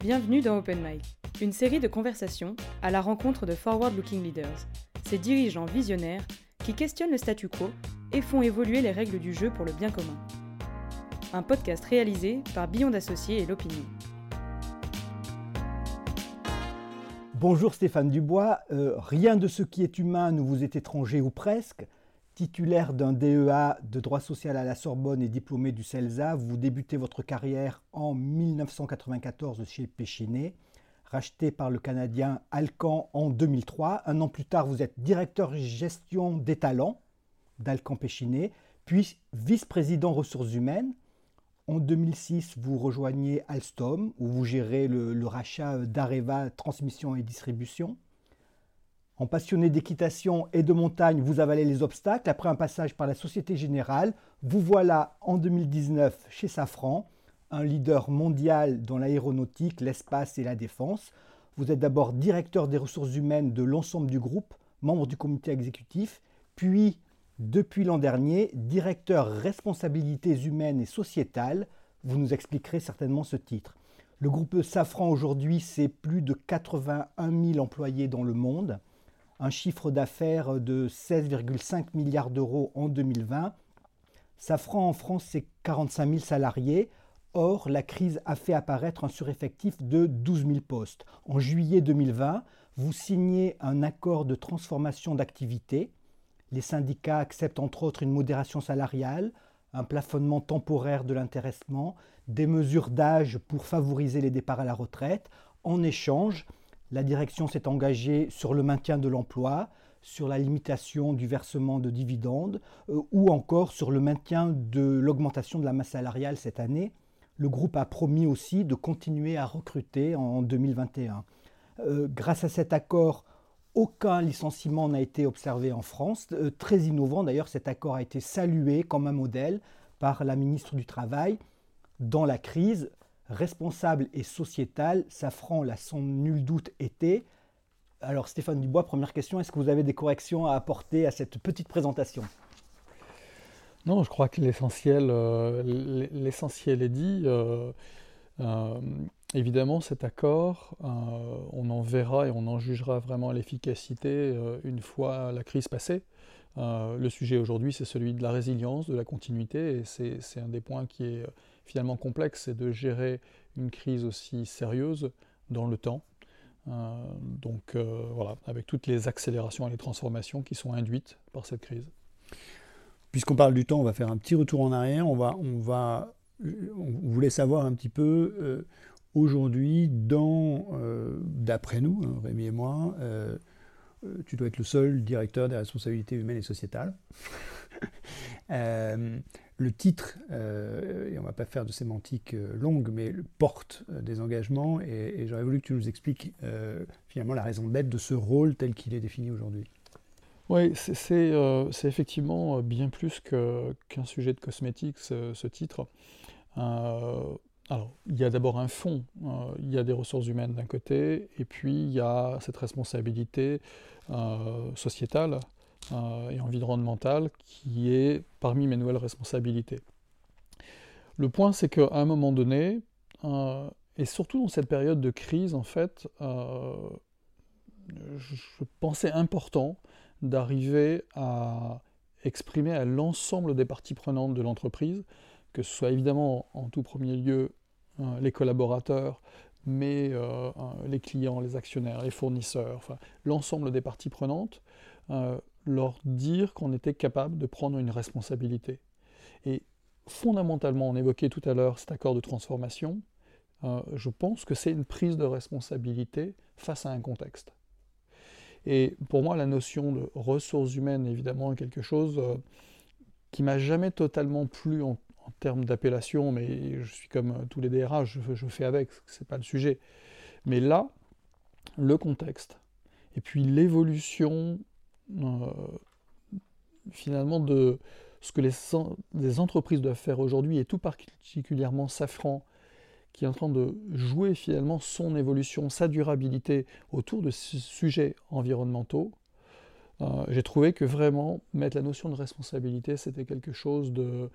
Bienvenue dans Open Mic, une série de conversations à la rencontre de forward-looking leaders, ces dirigeants visionnaires qui questionnent le statu quo et font évoluer les règles du jeu pour le bien commun. Un podcast réalisé par Beyond Associés et l'Opinion. Bonjour Stéphane Dubois, Euh, rien de ce qui est humain ne vous est étranger ou presque. Titulaire d'un DEA de droit social à la Sorbonne et diplômé du CELSA, vous débutez votre carrière en 1994 chez Péchinet, racheté par le Canadien Alcan en 2003. Un an plus tard, vous êtes directeur gestion des talents d'Alcan Péchinet, puis vice-président ressources humaines. En 2006, vous rejoignez Alstom, où vous gérez le rachat d'Areva Transmission et Distribution. En passionné d'équitation et de montagne, vous avalez les obstacles. Après un passage par la Société Générale, vous voilà en 2019 chez Safran, un leader mondial dans l'aéronautique, l'espace et la défense. Vous êtes d'abord directeur des ressources humaines de l'ensemble du groupe, membre du comité exécutif, puis, depuis l'an dernier, directeur responsabilités humaines et sociétales. Vous nous expliquerez certainement ce titre. Le groupe Safran aujourd'hui, c'est plus de 81 000 employés dans le monde un chiffre d'affaires de 16,5 milliards d'euros en 2020. Safran en France, c'est 45 000 salariés. Or, la crise a fait apparaître un sureffectif de 12 000 postes. En juillet 2020, vous signez un accord de transformation d'activité. Les syndicats acceptent entre autres une modération salariale, un plafonnement temporaire de l'intéressement, des mesures d'âge pour favoriser les départs à la retraite. En échange, la direction s'est engagée sur le maintien de l'emploi, sur la limitation du versement de dividendes euh, ou encore sur le maintien de l'augmentation de la masse salariale cette année. Le groupe a promis aussi de continuer à recruter en 2021. Euh, grâce à cet accord, aucun licenciement n'a été observé en France. Euh, très innovant d'ailleurs, cet accord a été salué comme un modèle par la ministre du Travail. Dans la crise, responsable et sociétal, Safran l'a sans nul doute été. Alors Stéphane Dubois, première question, est-ce que vous avez des corrections à apporter à cette petite présentation? Non, je crois que l'essentiel euh, l'essentiel est dit. Euh, euh, évidemment, cet accord, on en verra et on en jugera vraiment l'efficacité une fois la crise passée. Le sujet aujourd'hui, c'est celui de la résilience, de la continuité, et c'est un des points qui est finalement complexe, c'est de gérer une crise aussi sérieuse dans le temps. Euh, donc euh, voilà, avec toutes les accélérations et les transformations qui sont induites par cette crise. Puisqu'on parle du temps, on va faire un petit retour en arrière. On va, on va, on voulait savoir un petit peu euh, aujourd'hui, d'après nous, hein, Rémi et moi, tu dois être le seul directeur des responsabilités humaines et sociétales. Euh, le titre, euh, et on ne va pas faire de sémantique euh, longue, mais porte des engagements, et, j'aurais voulu que tu nous expliques finalement la raison d'être de ce rôle tel qu'il est défini aujourd'hui. Oui, c'est effectivement bien plus qu'un sujet de cosmétique, ce, ce titre. Alors, il y a d'abord un fond, il y a des ressources humaines d'un côté, et puis il y a cette responsabilité sociétale euh, et environnementale qui est parmi mes nouvelles responsabilités. Le point, c'est qu'à un moment donné, euh, et surtout dans cette période de crise, en fait, euh, je pensais important d'arriver à exprimer à l'ensemble des parties prenantes de l'entreprise, que ce soit évidemment en tout premier lieu les collaborateurs, mais les clients, les actionnaires, les fournisseurs, l'ensemble des parties prenantes, leur dire qu'on était capable de prendre une responsabilité. Et fondamentalement, on évoquait tout à l'heure cet accord de transformation, euh, je pense que c'est une prise de responsabilité face à un contexte. Et pour moi, la notion de ressources humaines, évidemment, est quelque chose euh, qui m'a jamais totalement plu en, termes d'appellation, mais je suis comme euh, tous les DRH, je, je fais avec, c'est pas le sujet. Mais là, le contexte, et puis l'évolution finalement de ce que les, en- les entreprises doivent faire aujourd'hui, et tout particulièrement Safran, qui est en train de jouer finalement son évolution, sa durabilité autour de ces sujets environnementaux, euh, j'ai trouvé que vraiment mettre la notion de responsabilité, c'était quelque chose de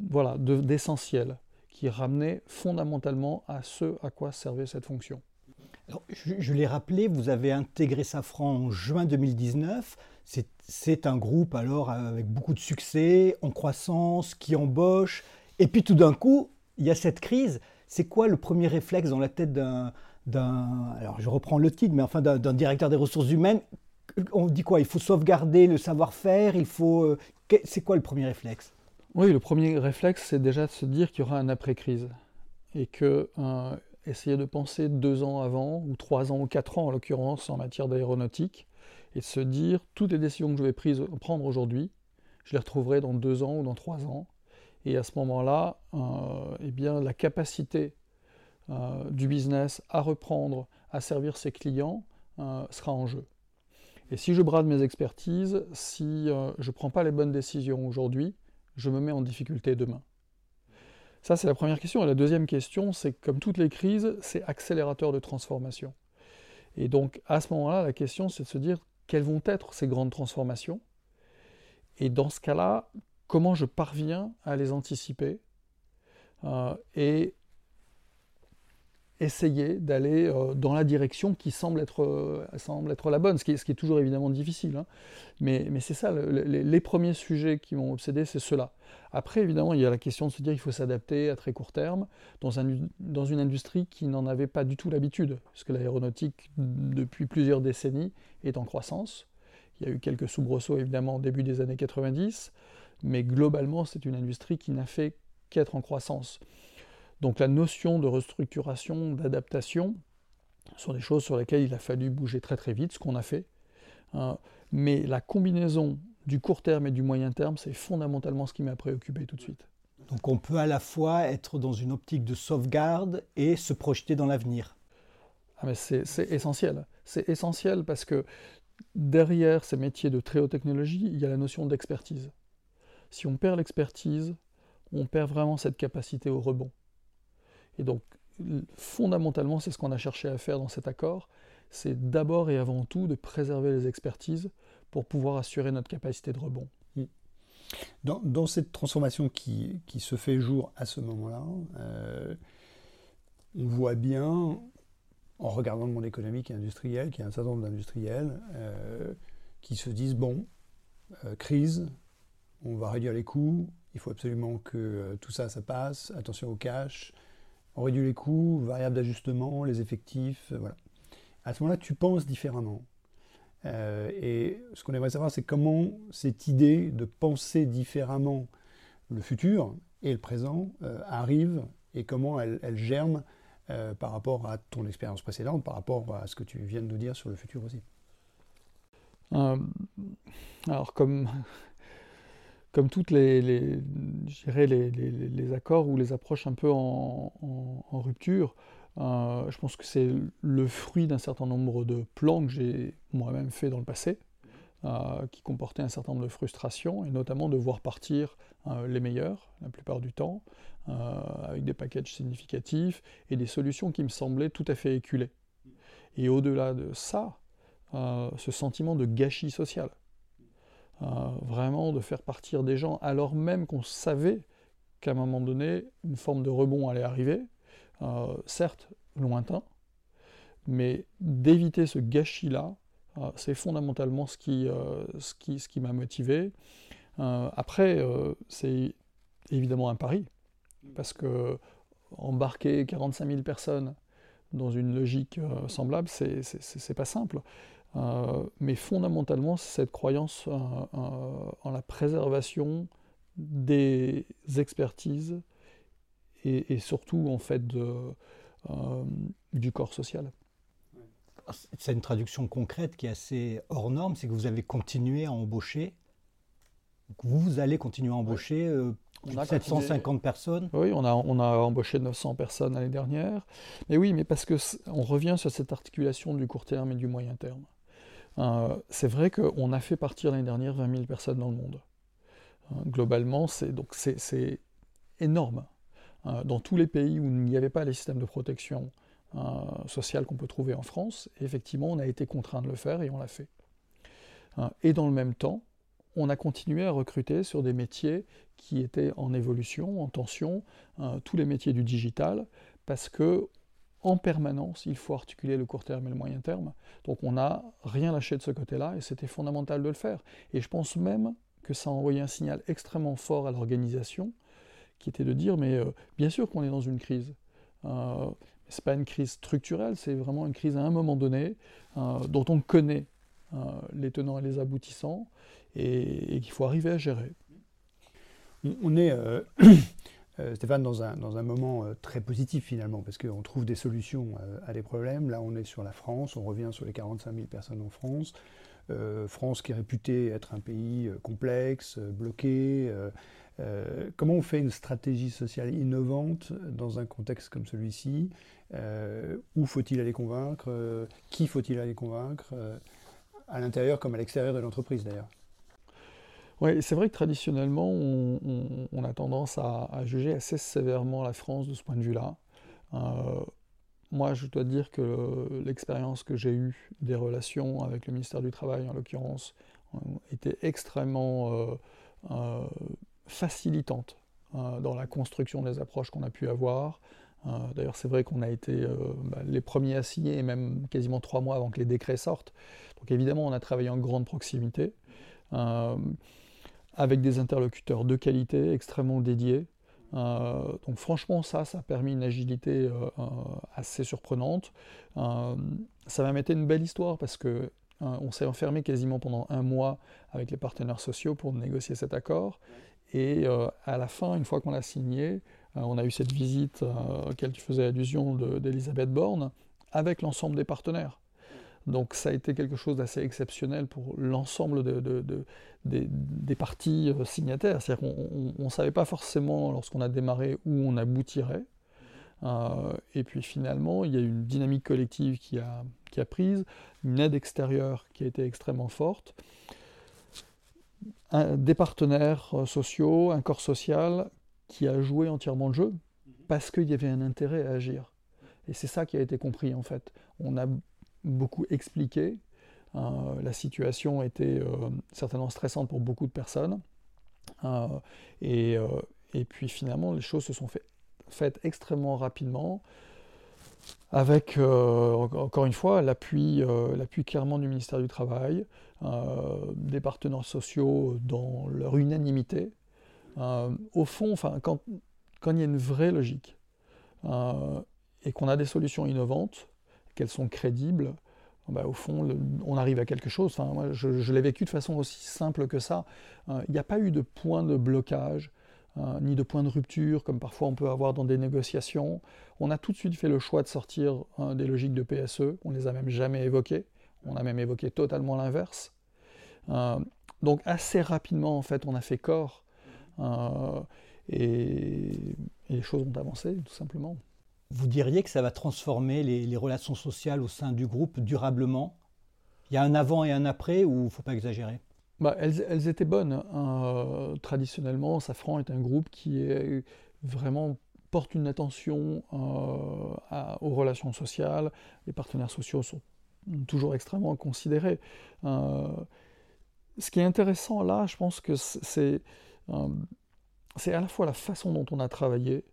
voilà de- d'essentiel, qui ramenait fondamentalement à ce à quoi servait cette fonction. Je, l'ai rappelé, vous avez intégré Safran en juin 2019. C'est un groupe alors avec beaucoup de succès, en croissance, qui embauche. Et puis tout d'un coup, il y a cette crise. C'est quoi le premier réflexe dans la tête d'un, alors je reprends le titre, mais enfin d'un directeur des ressources humaines? On dit quoi? Il faut sauvegarder le savoir-faire. Il faut. Euh, c'est quoi le premier réflexe? Oui, le premier réflexe, c'est déjà de se dire qu'il y aura un après-crise et que euh, essayer de penser deux ans avant ou trois ans ou quatre ans en l'occurrence en matière d'aéronautique et de se dire toutes les décisions que je vais prendre aujourd'hui, je les retrouverai dans deux ans ou dans trois ans et à ce moment-là, euh, eh bien, la capacité euh, du business à reprendre, à servir ses clients euh, sera en jeu. Et si je brade mes expertises, si je ne prends pas les bonnes décisions aujourd'hui, je me mets en difficulté demain. Ça, c'est la première question. Et la deuxième question, c'est comme toutes les crises, c'est accélérateur de transformation. Et donc, à ce moment-là, la question, c'est de se dire quelles vont être ces grandes transformations? Et dans ce cas-là, comment je parviens à les anticiper? Euh, et essayer d'aller euh, dans la direction qui semble être, euh, semble être la bonne, ce qui, est, toujours évidemment difficile. Hein. Mais, mais c'est ça, les, premiers sujets qui m'ont obsédé, c'est cela. Après, évidemment, il y a la question de se dire qu'il faut s'adapter à très court terme dans, un, dans une industrie qui n'en avait pas du tout l'habitude, puisque l'aéronautique, depuis plusieurs décennies, est en croissance. Il y a eu quelques soubresauts, évidemment, au début des années 90 mais globalement, c'est une industrie qui n'a fait qu'être en croissance. Donc la notion de restructuration, d'adaptation, sont des choses sur lesquelles il a fallu bouger très très vite, ce qu'on a fait. Hein. mais la combinaison du court terme et du moyen terme, c'est fondamentalement ce qui m'a préoccupé tout de suite. Donc on peut à la fois être dans une optique de sauvegarde et se projeter dans l'avenir. Ah mais c'est essentiel. C'est essentiel parce que derrière ces métiers de très haute technologie, il y a la notion d'expertise. Si on perd l'expertise, on perd vraiment cette capacité au rebond. Et donc, fondamentalement, c'est ce qu'on a cherché à faire dans cet accord, c'est d'abord et avant tout de préserver les expertises pour pouvoir assurer notre capacité de rebond. Hmm. Dans, cette transformation qui, se fait jour à ce moment-là, euh, on voit bien, en regardant le monde économique et industriel, qu'il y a un certain nombre d'industriels euh, qui se disent, bon, euh, crise, on va réduire les coûts, il faut absolument que tout ça, ça passe, attention au cash, on réduit les coûts, variable d'ajustement, les effectifs, euh, voilà. À ce moment-là, tu penses différemment. Euh, et ce qu'on aimerait savoir, c'est comment cette idée de penser différemment le futur et le présent arrive et comment elle, germe par rapport à ton expérience précédente, par rapport à ce que tu viens de nous dire sur le futur aussi. alors, comme comme toutes les, les, accords ou les approches un peu en, rupture, euh, je pense que c'est le fruit d'un certain nombre de plans que j'ai moi-même fait dans le passé, euh, qui comportaient un certain nombre de frustrations, et notamment de voir partir euh, les meilleurs, la plupart du temps, avec des packages significatifs et des solutions qui me semblaient tout à fait éculées. Et au-delà de ça, ce sentiment de gâchis social. Euh, vraiment de faire partir des gens alors même qu'on savait qu'à un moment donné, une forme de rebond allait arriver, euh, certes lointain, mais d'éviter ce gâchis-là, euh, c'est fondamentalement ce qui, ce qui, ce qui m'a motivé. après, c'est évidemment un pari, parce que embarquer 45 000 personnes dans une logique semblable, c'est pas simple. Euh, mais fondamentalement, c'est cette croyance euh, euh, en la préservation des expertises et, surtout en fait de, du corps social. C'est une traduction concrète qui est assez hors norme, c'est que vous avez continué à embaucher. Vous, allez continuer à embaucher on a 750 personnes Oui, on a, on a embauché 900 personnes l'année dernière. Mais oui, mais parce qu'on revient sur cette articulation du court terme et du moyen terme. Euh, c'est vrai qu'on a fait partir l'année dernière 20 000 personnes dans le monde. Euh, globalement, c'est donc c'est énorme. Euh, dans tous les pays où il n'y avait pas les systèmes de protection sociale qu'on peut trouver en France, effectivement, on a été contraint de le faire et on l'a fait. et dans le même temps, on a continué à recruter sur des métiers qui étaient en évolution, en tension, tous les métiers du digital, parce que en permanence, il faut articuler le court terme et le moyen terme. Donc on n'a rien lâché de ce côté-là et c'était fondamental de le faire. Et je pense même que ça a envoyé un signal extrêmement fort à l'organisation, qui était de dire, mais euh, bien sûr qu'on est dans une crise. Euh, ce n'est pas une crise structurelle, c'est vraiment une crise à un moment donné, euh, dont on connaît les tenants et les aboutissants, et, qu'il faut arriver à gérer. On est, Stéphane, dans un, moment très positif finalement, parce qu'on trouve des solutions à des problèmes. Là, on est sur la France, on revient sur les 45 000 personnes en France. Euh, France qui est réputée être un pays euh, complexe, euh, bloqué. comment on fait une stratégie sociale innovante dans un contexte comme celui-ci? Où faut-il aller convaincre? Qui faut-il aller convaincre? À l'intérieur comme à l'extérieur de l'entreprise d'ailleurs. Oui, c'est vrai que traditionnellement, on, a tendance à, juger assez sévèrement la France de ce point de vue-là. Moi, je dois dire que l'expérience que j'ai eue des relations avec le ministère du Travail, en l'occurrence, euh, était extrêmement euh, euh, facilitante dans la construction des approches qu'on a pu avoir. D'ailleurs, c'est vrai qu'on a été bah, les premiers à signer, même quasiment trois mois avant que les décrets sortent. Donc évidemment, on a travaillé en grande proximité, avec des interlocuteurs de qualité, extrêmement dédiés, euh, donc franchement, ça, ça a permis une agilité euh, euh, assez surprenante. ça m'a été une belle histoire parce que on s'est enfermé quasiment pendant un mois avec les partenaires sociaux pour négocier cet accord. Et à la fin, une fois qu'on l'a signé, on a eu cette visite à laquelle tu faisais allusion d'Elisabeth Borne avec l'ensemble des partenaires. Donc ça a été quelque chose d'assez exceptionnel pour l'ensemble des, parties euh, signataires. C'est-à-dire qu'on ne savait pas forcément lorsqu'on a démarré où on aboutirait. Euh, et puis finalement, il y a eu une dynamique collective qui a, qui a prise, une aide extérieure qui a été extrêmement forte, des partenaires euh, sociaux, un corps social qui a joué entièrement le jeu parce qu'il y avait un intérêt à agir. Et c'est ça qui a été compris en fait. On a beaucoup expliqué. Euh, la situation était euh, certainement stressante pour beaucoup de personnes. Euh, et, et, puis finalement, les choses se sont fait, faites extrêmement rapidement, avec, encore une fois, l'appui clairement du ministère du Travail, des partenaires sociaux dans leur unanimité. au fond, quand, quand il y a une vraie logique et qu'on a des solutions innovantes, qu'elles sont crédibles, bah, au fond, on arrive à quelque chose. Enfin, moi, je, l'ai vécu de façon aussi simple que ça. Euh, il n'y a pas eu de point de blocage, euh, ni de point de rupture, comme parfois on peut avoir dans des négociations. On a tout de suite fait le choix de sortir euh, des logiques de PSE. On les a même jamais évoquées. On a même évoqué totalement l'inverse. donc assez rapidement, en fait, on a fait corps. et les choses ont avancé, tout simplement. Vous diriez que ça va transformer les, relations sociales au sein du groupe durablement? Il y a un avant et un après ou il ne faut pas exagérer? Bah, elles, étaient bonnes. Hein. traditionnellement, Safran est un groupe qui est vraiment porte une attention euh, aux relations sociales. Les partenaires sociaux sont toujours extrêmement considérés. Euh, ce qui est intéressant là, je pense que c'est euh, à la fois la façon dont on a travaillé,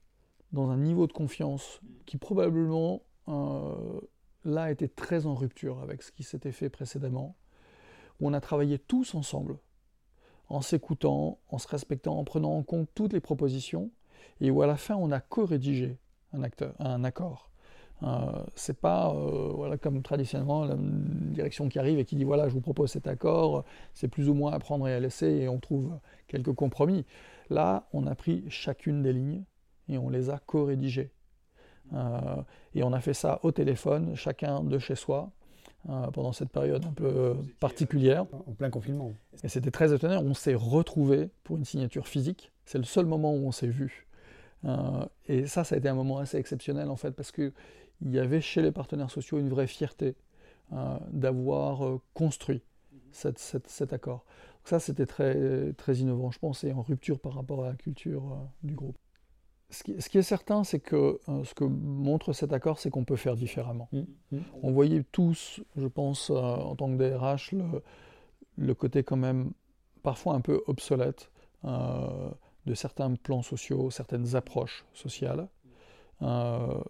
dans un niveau de confiance qui probablement euh, là était très en rupture avec ce qui s'était fait précédemment, où on a travaillé tous ensemble, en s'écoutant, en se respectant, en prenant en compte toutes les propositions, et où à la fin on a co-rédigé un, un accord. Euh, c'est pas euh, voilà, comme traditionnellement la direction qui arrive et qui dit voilà je vous propose cet accord, c'est plus ou moins à prendre et à laisser et on trouve quelques compromis. Là on a pris chacune des lignes et on les a co-rédigés. Euh, et on a fait ça au téléphone, chacun de chez soi, euh, pendant cette période un peu particulière. En plein confinement. Et c'était très étonnant, on s'est retrouvés pour une signature physique. C'est le seul moment où on s'est vu. Euh, et ça, ça a été un moment assez exceptionnel en fait, parce qu'il y avait chez les partenaires sociaux une vraie fierté d'avoir construit cet accord. Donc ça, c'était très, très innovant, je pense, et en rupture par rapport à la culture du groupe. Ce qui, est certain, c'est que euh, ce que montre cet accord, c'est qu'on peut faire différemment. Mm, mm. On voyait tous, je pense, euh, en tant que DRH, le, le, côté quand même parfois un peu obsolète de certains plans sociaux, certaines approches sociales. Euh,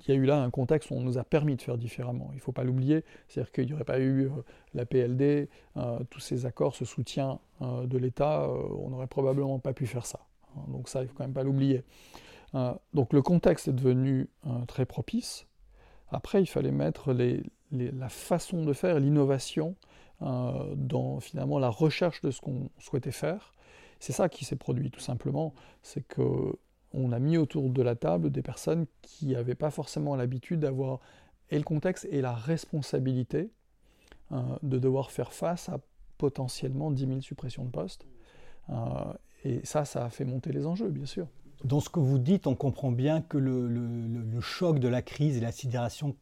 il y a eu là un contexte où on nous a permis de faire différemment. Il ne faut pas l'oublier, c'est-à-dire qu'il n'y aurait pas eu euh, la PLD, euh, tous ces accords, ce soutien de l'État, on n'aurait probablement pas pu faire ça. Donc ça, il ne faut quand même pas l'oublier. donc le contexte est devenu très propice. Après, il fallait mettre la façon de faire, l'innovation dans finalement la recherche de ce qu'on souhaitait faire c'est ça qui s'est produit tout simplement, c'est que on a mis autour de la table des personnes qui n'avaient pas forcément l'habitude d'avoir et le contexte et la responsabilité euh, de devoir faire face à potentiellement 10 000 suppressions de postes. Et ça, ça a fait monter les enjeux, bien sûr. Dans ce que vous dites, on comprend bien que le, choc de la crise et la sidération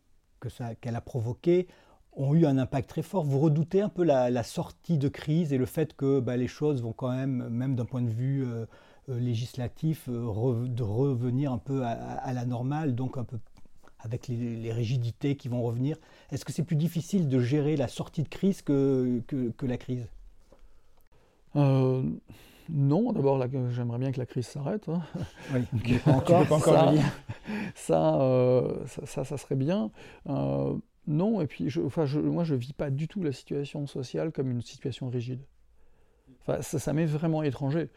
qu'elle a provoqué ont eu un impact très fort. Vous redoutez un peu la, sortie de crise et le fait que bah, les choses vont quand même, même d'un point de vue euh, euh, législatif, euh, de revenir un peu à, la normale, donc un peu avec les, rigidités qui vont revenir. Est-ce que c'est plus difficile de gérer la sortie de crise que, la crise? Non, d'abord, j'aimerais bien que la crise s'arrête. Hein. Oui, pas encore, pas encore ça, ça, ça, serait bien. Non, et puis je, enfin, moi je ne vis pas du tout la situation sociale comme une situation rigide. Enfin, ça, m'est vraiment étranger.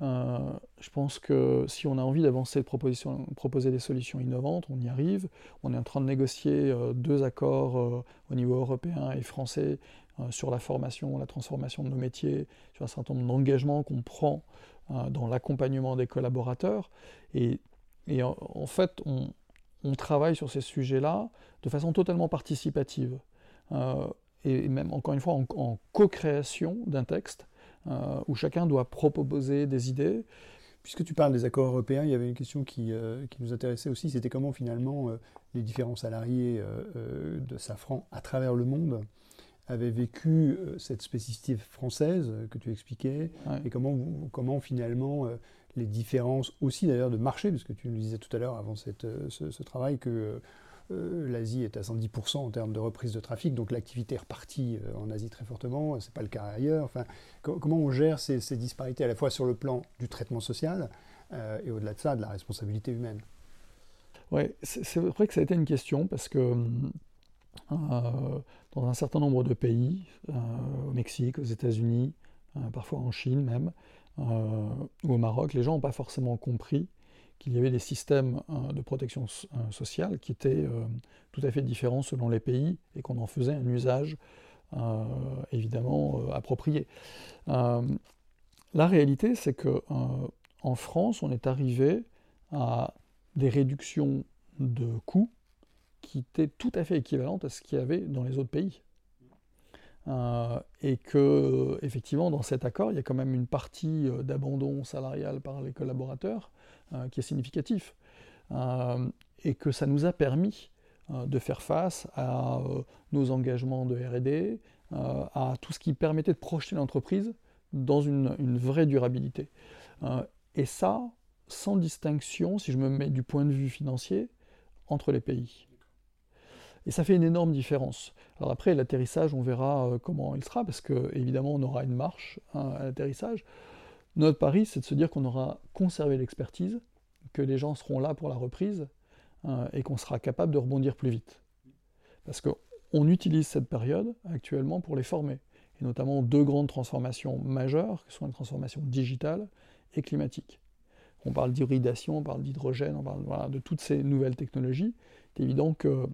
Euh, je pense que si on a envie d'avancer, de proposer des solutions innovantes, on y arrive. On est en train de négocier euh, deux accords euh, au niveau européen et français sur la formation, la transformation de nos métiers, sur un certain nombre d'engagements qu'on prend dans l'accompagnement des collaborateurs. Et, en, fait, on, travaille sur ces sujets-là de façon totalement participative. Euh, et même, encore une fois, en, co-création d'un texte, euh, où chacun doit proposer des idées. Puisque tu parles des accords européens, il y avait une question qui, euh, qui nous intéressait aussi, c'était comment finalement les différents salariés de Safran à travers le monde avaient vécu cette spécificité française que tu expliquais, et comment, comment finalement les différences aussi d'ailleurs de marché, parce que tu nous disais tout à l'heure avant cette, euh, ce, travail que euh, l'Asie est à 110% en termes de reprise de trafic, donc l'activité est repartie euh, en Asie très fortement, ce n'est pas le cas ailleurs. Enfin, comment on gère ces, disparités à la fois sur le plan du traitement social et au-delà de ça, de la responsabilité humaine? Oui, c'est vrai que ça a été une question parce que dans un certain nombre de pays, au Mexique, aux États-Unis, parfois en Chine même, euh, ou au Maroc, les gens n'ont pas forcément compris qu'il y avait des systèmes euh, de protection euh, sociale qui étaient tout à fait différents selon les pays et qu'on en faisait un usage évidemment approprié. la réalité, c'est que en France, on est arrivé à des réductions de coûts qui étaient tout à fait équivalentes à ce qu'il y avait dans les autres pays. Euh, et que effectivement dans cet accord il y a quand même une partie euh, d'abandon salarial par les collaborateurs euh, qui est significatif et que ça nous a permis de faire face à nos engagements de R&D, à tout ce qui permettait de projeter l'entreprise dans une, vraie durabilité. et ça, sans distinction, si je me mets du point de vue financier, entre les pays. Et ça fait une énorme différence. Alors après, l'atterrissage, on verra euh, comment il sera, parce que évidemment, on aura une marche hein, à l'atterrissage. Notre pari, c'est de se dire qu'on aura conservé l'expertise, que les gens seront là pour la reprise, hein, et qu'on sera capable de rebondir plus vite. Parce qu'on utilise cette période actuellement pour les former, et notamment deux grandes transformations majeures, qui sont les transformations digitales et climatiques. On parle d'hybridation, on parle d'hydrogène, on parle de toutes ces nouvelles technologies. C'est évident que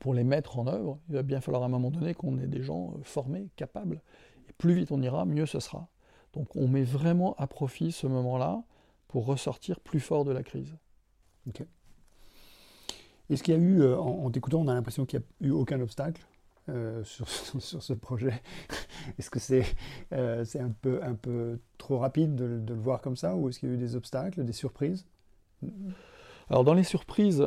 pour les mettre en œuvre, il va bien falloir à un moment donné qu'on ait des gens euh, formés, capables. Et plus vite on ira, mieux ce sera. Donc on met vraiment à profit ce moment-là pour ressortir plus fort de la crise. Ok. Est-ce qu'il y a eu, euh, en, t'écoutant, on a l'impression qu'il n'y a eu aucun obstacle euh, sur, sur, ce projet? Est-ce que c'est c'est un, peu, un peu trop rapide de, de le voir comme ça ou est-ce qu'il y a eu des obstacles, des surprises? Alors dans les surprises,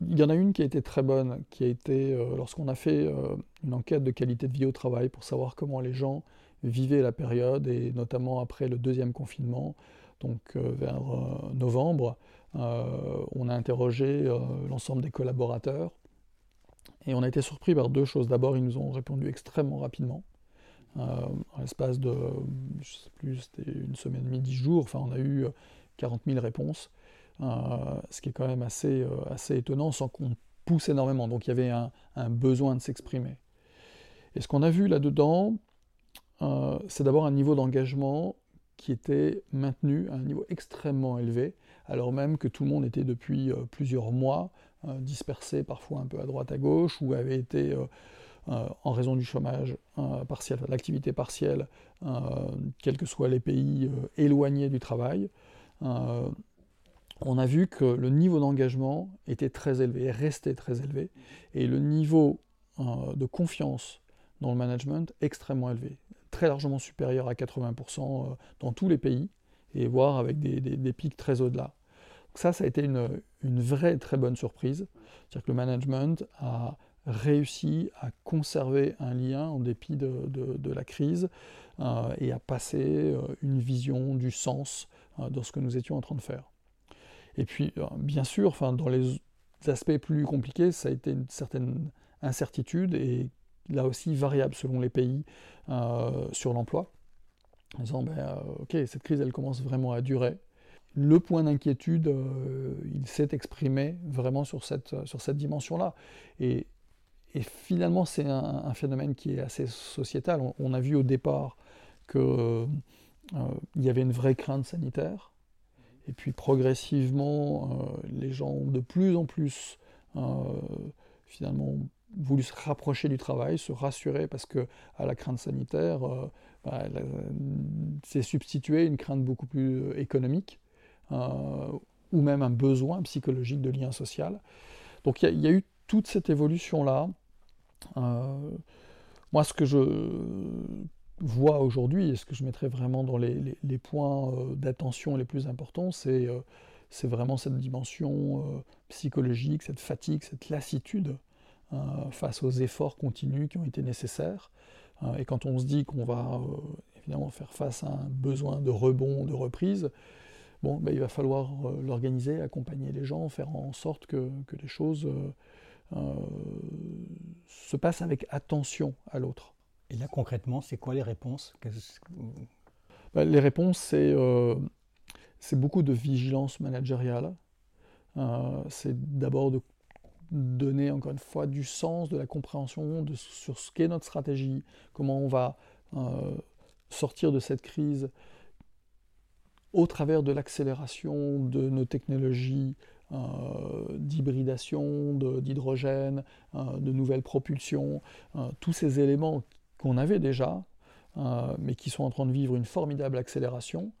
il y en a une qui a été très bonne, qui a été euh, lorsqu'on a fait euh, une enquête de qualité de vie au travail pour savoir comment les gens vivaient la période, et notamment après le deuxième confinement, donc euh, vers novembre, on a interrogé l'ensemble des collaborateurs, et on a été surpris par deux choses. D'abord, ils nous ont répondu extrêmement rapidement. en l'espace de, je sais plus, c'était une semaine et demie, dix jours, enfin on a eu 40 000 réponses, ce qui est quand même assez, assez étonnant sans qu'on pousse énormément. Donc il y avait un, besoin de s'exprimer. Et ce qu'on a vu là-dedans, c'est d'abord un niveau d'engagement qui était maintenu à un niveau extrêmement élevé, alors même que tout le monde était depuis plusieurs mois euh, dispersé parfois un peu à droite à gauche, ou avaient été, euh, euh, en raison du chômage partiel, l'activité partielle, quels que soient les pays éloignés du travail, on a vu que le niveau d'engagement était très élevé, restait très élevé, et le niveau de confiance dans le management extrêmement élevé, très largement supérieur à 80% dans tous les pays, et voire avec des pics très au-delà ça, ça a été une, vraie très bonne surprise. C'est-à-dire que le management a réussi à conserver un lien en dépit de, la crise euh, et à passer euh, une vision du sens euh, dans ce que nous étions en train de faire. Et puis, bien sûr, dans les aspects plus compliqués, ça a été une certaine incertitude et là aussi variable selon les pays sur l'emploi. En disant, ben, ok, cette crise, elle commence vraiment à durer le point d'inquiétude, euh, il s'est exprimé vraiment sur cette, sur cette dimension-là. Et, finalement, c'est un, phénomène qui est assez sociétal. On, a vu au départ qu'il euh, y avait une vraie crainte sanitaire. Et puis progressivement, euh, les gens ont de plus en plus finalement voulu se rapprocher du travail, se rassurer parce que à la crainte sanitaire, bah, c'est substitué une crainte beaucoup plus économique. Euh, ou même un besoin psychologique de lien social. Donc il y, a eu toute cette évolution-là. Euh, moi, ce que je vois aujourd'hui, et ce que je mettrais vraiment dans les, points euh, d'attention les plus importants, c'est vraiment cette dimension psychologique, cette fatigue, cette lassitude face aux efforts continus qui ont été nécessaires. et quand on se dit qu'on va évidemment faire face à un besoin de rebond, de reprise, bon, ben, il va falloir euh, l'organiser, accompagner les gens, faire en sorte que, les choses euh, euh, se passent avec attention à l'autre. Et là, concrètement, c'est quoi les réponses ben, Les réponses, c'est beaucoup de vigilance managériale. c'est d'abord de donner, encore une fois, du sens, de la compréhension sur ce qu'est notre stratégie, comment on va sortir de cette crise au travers de l'accélération de nos technologies euh, d'hybridation, d'hydrogène, euh, de nouvelles propulsions, euh, tous ces éléments qu'on avait déjà, mais qui sont en train de vivre une formidable accélération,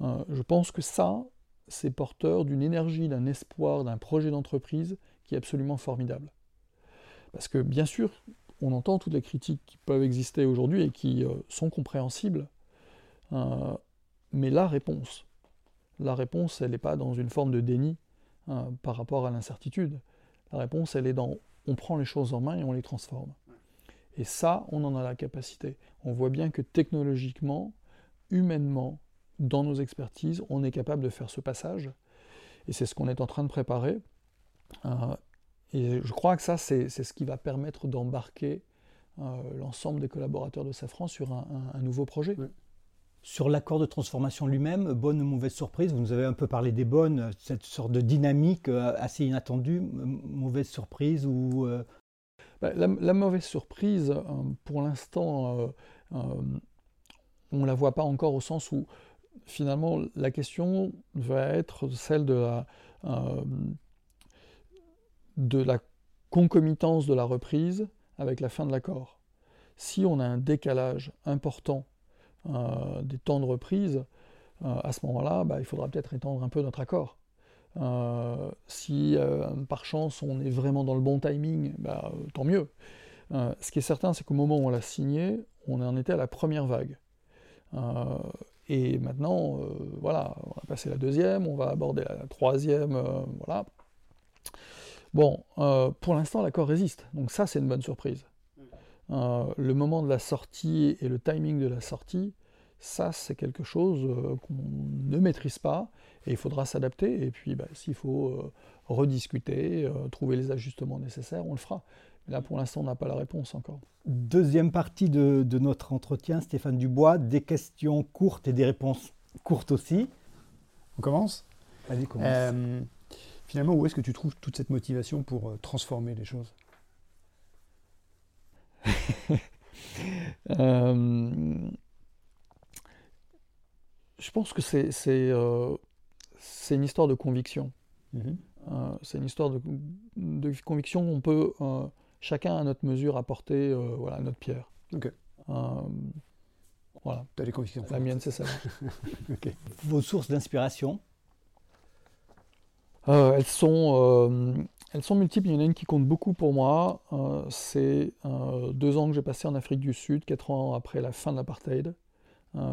je pense que ça, c'est porteur d'une énergie, d'un espoir, d'un projet d'entreprise qui est absolument formidable. Parce que bien sûr, on entend toutes les critiques qui peuvent exister aujourd'hui et qui sont compréhensibles, mais la réponse, la réponse, elle n'est pas dans une forme de déni par rapport à l'incertitude. La réponse, elle est dans on prend les choses en main et on les transforme. Et ça, on en a la capacité. On voit bien que technologiquement, humainement, dans nos expertises, on est capable de faire ce passage. Et c'est ce qu'on est en train de préparer. Euh, et je crois que ça, c'est ce qui va permettre d'embarquer euh, l'ensemble des collaborateurs de Safran sur un, nouveau projet. Sur l'accord de transformation lui-même, bonne ou mauvaise surprise Vous nous avez un peu parlé des bonnes, cette sorte de dynamique euh, assez inattendue, mauvaise surprise ou euh, bah, la, mauvaise surprise, euh, pour l'instant, on ne la voit pas encore au sens où finalement la question va être celle de la, concomitance de la reprise avec la fin de l'accord. Si on a un décalage important euh, des temps de reprise, euh, à ce moment-là, bah, il faudra peut-être étendre un peu notre accord. Euh, si par chance on est vraiment dans le bon timing, bah, tant mieux. ce qui est certain, c'est qu'au moment où on l'a signé, on en était à la première vague. et maintenant, voilà, on va passer la deuxième, on va aborder la troisième, voilà. Bon, pour l'instant, l'accord résiste, donc ça, c'est une bonne surprise. le moment de la sortie et le timing de la sortie, ça, c'est quelque chose qu'on ne maîtrise pas et il faudra s'adapter. Et puis, bah, s'il faut rediscuter, trouver les ajustements nécessaires, on le fera. Là, pour l'instant, on n'a pas la réponse encore. Deuxième partie de, notre entretien, Stéphane Dubois, des questions courtes et des réponses courtes aussi. On commence? Allez, commence. Euh, finalement, où est-ce que tu trouves toute cette motivation pour euh, transformer les choses? Euh, Je pense que c'est une histoire de conviction. Mhm. c'est une histoire de, de conviction. On peut chacun à notre mesure apporter euh, voilà, notre pierre. Ok. Euh, voilà. Tu as des convictions La mienne, c'est ça. Vos sources d'inspiration euh, elles, sont, elles sont multiples. Il y en a une qui compte beaucoup pour moi. c'est deux ans que j'ai passé en Afrique du Sud, quatre ans après la fin de l'apartheid,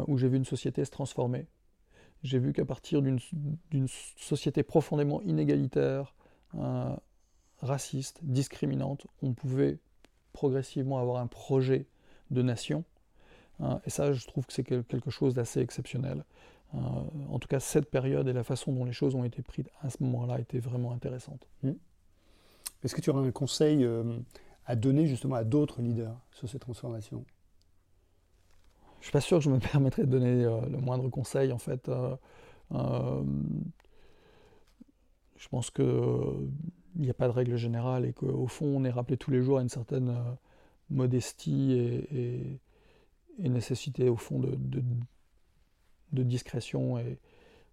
où j'ai vu une société se transformer. J'ai vu qu'à partir d'une société profondément inégalitaire, raciste, discriminante, on pouvait progressivement avoir un projet de nation. Hein, et ça, je trouve que c'est quelque chose d'assez exceptionnel. En tout cas, cette période et la façon dont les choses ont été prises à ce moment-là étaient vraiment intéressantes. Mmh. Est-ce que tu aurais un conseil euh, à donner justement à d'autres leaders sur cette transformation? Je ne suis pas sûr que je me permettrais de donner euh, le moindre conseil. En fait, je pense que il n'y a pas de règle générale et qu'au fond, on est rappelé tous les jours à une certaine euh, modestie et, nécessité, au fond, de, de, discrétion et,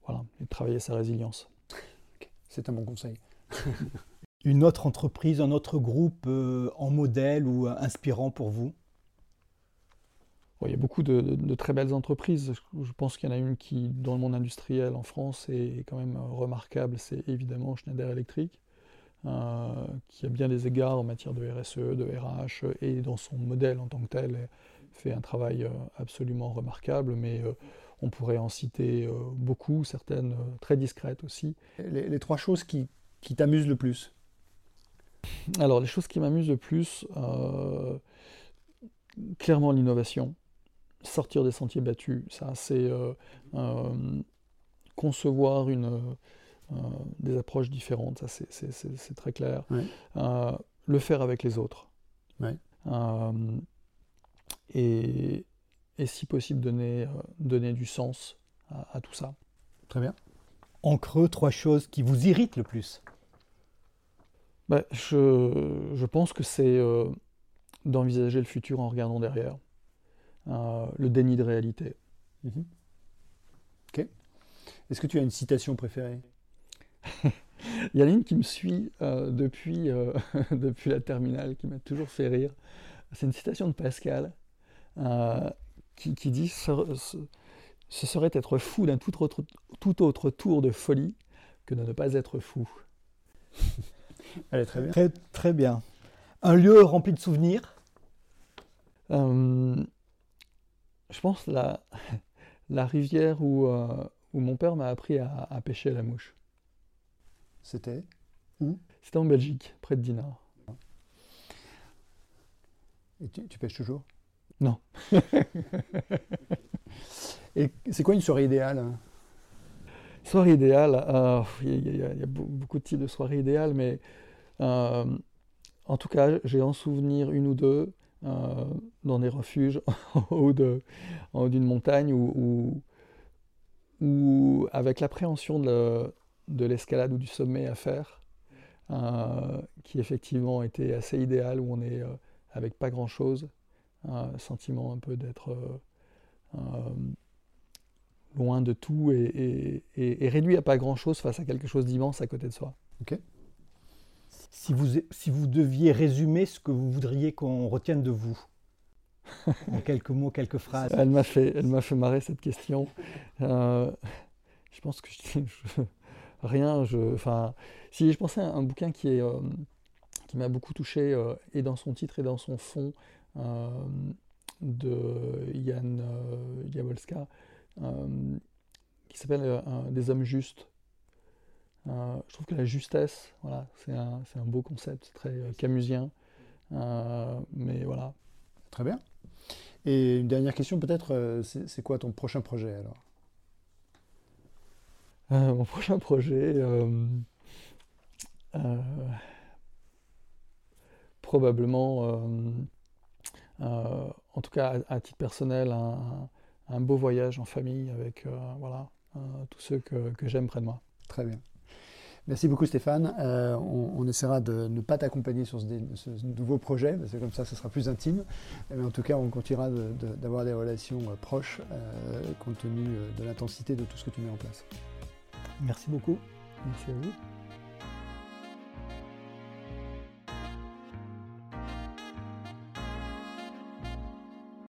voilà, et de travailler sa résilience. C'est un bon conseil. une autre entreprise, un autre groupe euh, en modèle ou euh, inspirant pour vous? Il y a beaucoup de, très belles entreprises. Je, pense qu'il y en a une qui, dans le monde industriel en France, est quand même remarquable. C'est évidemment Schneider Electric. Euh, qui a bien des égards en matière de RSE, de RH, et dans son modèle en tant que tel, fait un travail euh, absolument remarquable, mais euh, on pourrait en citer beaucoup, certaines très discrètes aussi. Les, trois choses qui, qui t'amusent le plus? Alors, les choses qui m'amusent le plus, clairement l'innovation, sortir des sentiers battus, ça c'est concevoir une euh, des approches différentes, ça c'est très clair. Euh, le faire avec les autres. Euh, et, et, si possible donner, donner du sens à, tout ça. Très bien. En creux, trois choses qui vous irritent le plus bah, je, je, pense que c'est d'envisager le futur en regardant derrière. Le déni de réalité. Mhm. Ok. Est-ce que tu as une citation préférée? Il y en a une qui me suit euh, depuis, euh, depuis la terminale, qui m'a toujours fait rire. C'est une citation de Pascal euh, qui, qui, dit ce, ce, serait être fou d'un tout autre, tout autre tour de folie que de ne pas être fou. Elle est très bien. Très, très bien. Un lieu rempli de souvenirs? Je pense la, la rivière où, où mon père m'a appris à, à pêcher la mouche. C'était où? C'était en Belgique, près de Dinard. Et tu, pêches toujours? Non. Et c'est quoi une soirée idéale Soirée idéale, il y, a beaucoup de types de soirées idéales, mais euh, en tout cas, j'ai en souvenir une ou deux euh, dans des refuges en haut d'une montagne où, avec l'appréhension de, de l'escalade ou du sommet à faire, euh, qui effectivement était assez idéal, où on est euh, avec pas grand-chose, un sentiment un peu d'être loin de tout et, réduit à pas grand-chose face à quelque chose d'immense à côté de soi. Si vous, si vous deviez résumer ce que vous voudriez qu'on retienne de vous, en quelques mots, quelques phrases. Elle m'a fait, fait marrer cette question. je pense que rien. Je, enfin, si je pensais à un bouquin qui euh, qui m'a beaucoup touché euh, et dans son titre et dans son fond euh, de Jan Jabolska, qui s'appelle Des hommes justes. Je trouve que la justesse, voilà, c'est un, un, beau concept, c'est très camusien, mais voilà. Très bien. Et une dernière question peut-être, c'est quoi ton prochain projet alors? Mon prochain projet, probablement, en tout cas à, titre personnel, un, beau voyage en famille avec voilà, tous ceux que, que j'aime près de moi. Très bien. Merci beaucoup Stéphane. Euh, on, essaiera de ne pas t'accompagner sur ce, nouveau projet, parce que comme ça, ce sera plus intime. Mais en tout cas, on continuera d'avoir des relations euh, proches, euh, compte tenu de l'intensité de tout ce que tu mets en place. Merci beaucoup. Merci à vous.